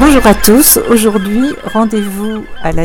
Bonjour à tous, aujourd'hui rendez-vous à la